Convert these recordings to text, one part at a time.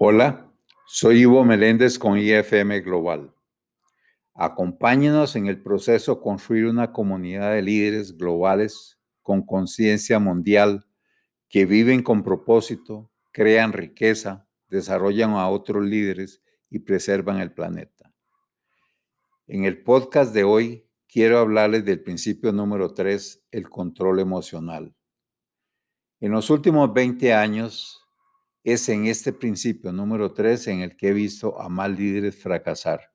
Hola, soy Ivo Meléndez con IFM Global. Acompáñenos en el proceso de construir una comunidad de líderes globales con conciencia mundial que viven con propósito, crean riqueza, desarrollan a otros líderes y preservan el planeta. En el podcast de hoy quiero hablarles del principio número 3, el control emocional. En los últimos 20 años, es en este principio número 3 en el que he visto a más líderes fracasar.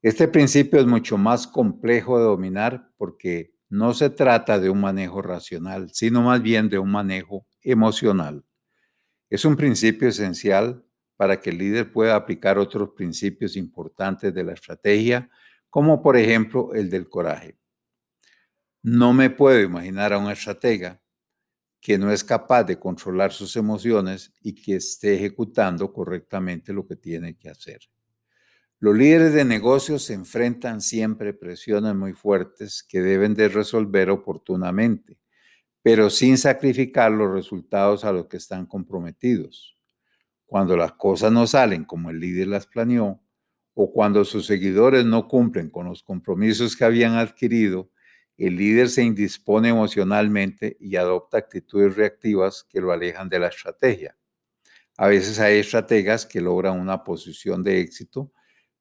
Este principio es mucho más complejo de dominar porque no se trata de un manejo racional, sino más bien de un manejo emocional. Es un principio esencial para que el líder pueda aplicar otros principios importantes de la estrategia, como por ejemplo el del coraje. No me puedo imaginar a un estratega que no es capaz de controlar sus emociones y que esté ejecutando correctamente lo que tiene que hacer. Los líderes de negocios se enfrentan siempre presiones muy fuertes que deben de resolver oportunamente, pero sin sacrificar los resultados a los que están comprometidos. Cuando las cosas no salen como el líder las planeó, o cuando sus seguidores no cumplen con los compromisos que habían adquirido, el líder se indispone emocionalmente y adopta actitudes reactivas que lo alejan de la estrategia. A veces hay estrategas que logran una posición de éxito,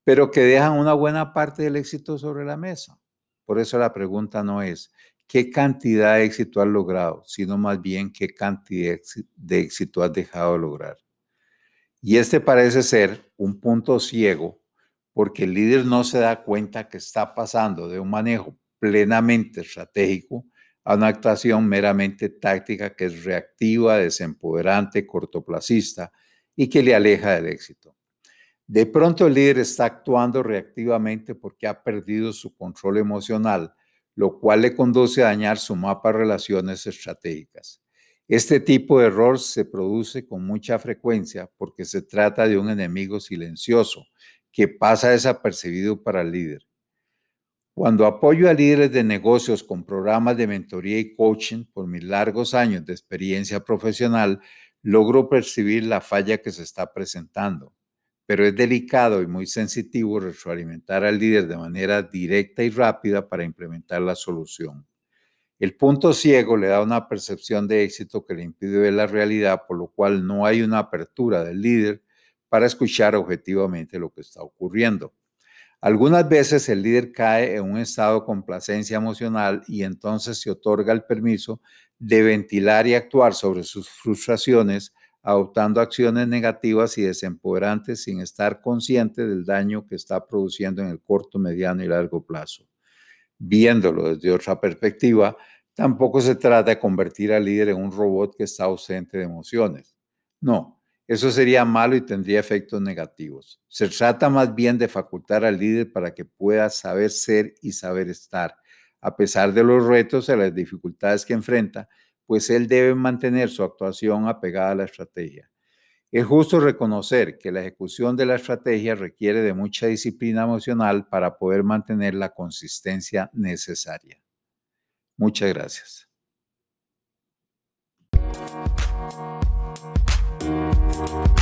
pero que dejan una buena parte del éxito sobre la mesa. Por eso la pregunta no es qué cantidad de éxito has logrado, sino más bien qué cantidad de éxito has dejado de lograr. Y este parece ser un punto ciego porque el líder no se da cuenta que está pasando de un manejo plenamente estratégico a una actuación meramente táctica que es reactiva, desempoderante, cortoplacista y que le aleja del éxito. De pronto el líder está actuando reactivamente porque ha perdido su control emocional, lo cual le conduce a dañar su mapa de relaciones estratégicas. Este tipo de error se produce con mucha frecuencia porque se trata de un enemigo silencioso que pasa desapercibido para el líder. Cuando apoyo a líderes de negocios con programas de mentoría y coaching por mis largos años de experiencia profesional, logro percibir la falla que se está presentando. Pero es delicado y muy sensitivo retroalimentar al líder de manera directa y rápida para implementar la solución. El punto ciego le da una percepción de éxito que le impide ver la realidad, por lo cual no hay una apertura del líder para escuchar objetivamente lo que está ocurriendo. Algunas veces el líder cae en un estado de complacencia emocional y entonces se otorga el permiso de ventilar y actuar sobre sus frustraciones, adoptando acciones negativas y desempoderantes sin estar consciente del daño que está produciendo en el corto, mediano y largo plazo. Viéndolo desde otra perspectiva, tampoco se trata de convertir al líder en un robot que está ausente de emociones. No, eso sería malo y tendría efectos negativos. Se trata más bien de facultar al líder para que pueda saber ser y saber estar, a pesar de los retos y las dificultades que enfrenta, pues él debe mantener su actuación apegada a la estrategia. Es justo reconocer que la ejecución de la estrategia requiere de mucha disciplina emocional para poder mantener la consistencia necesaria. Muchas gracias. Thank you.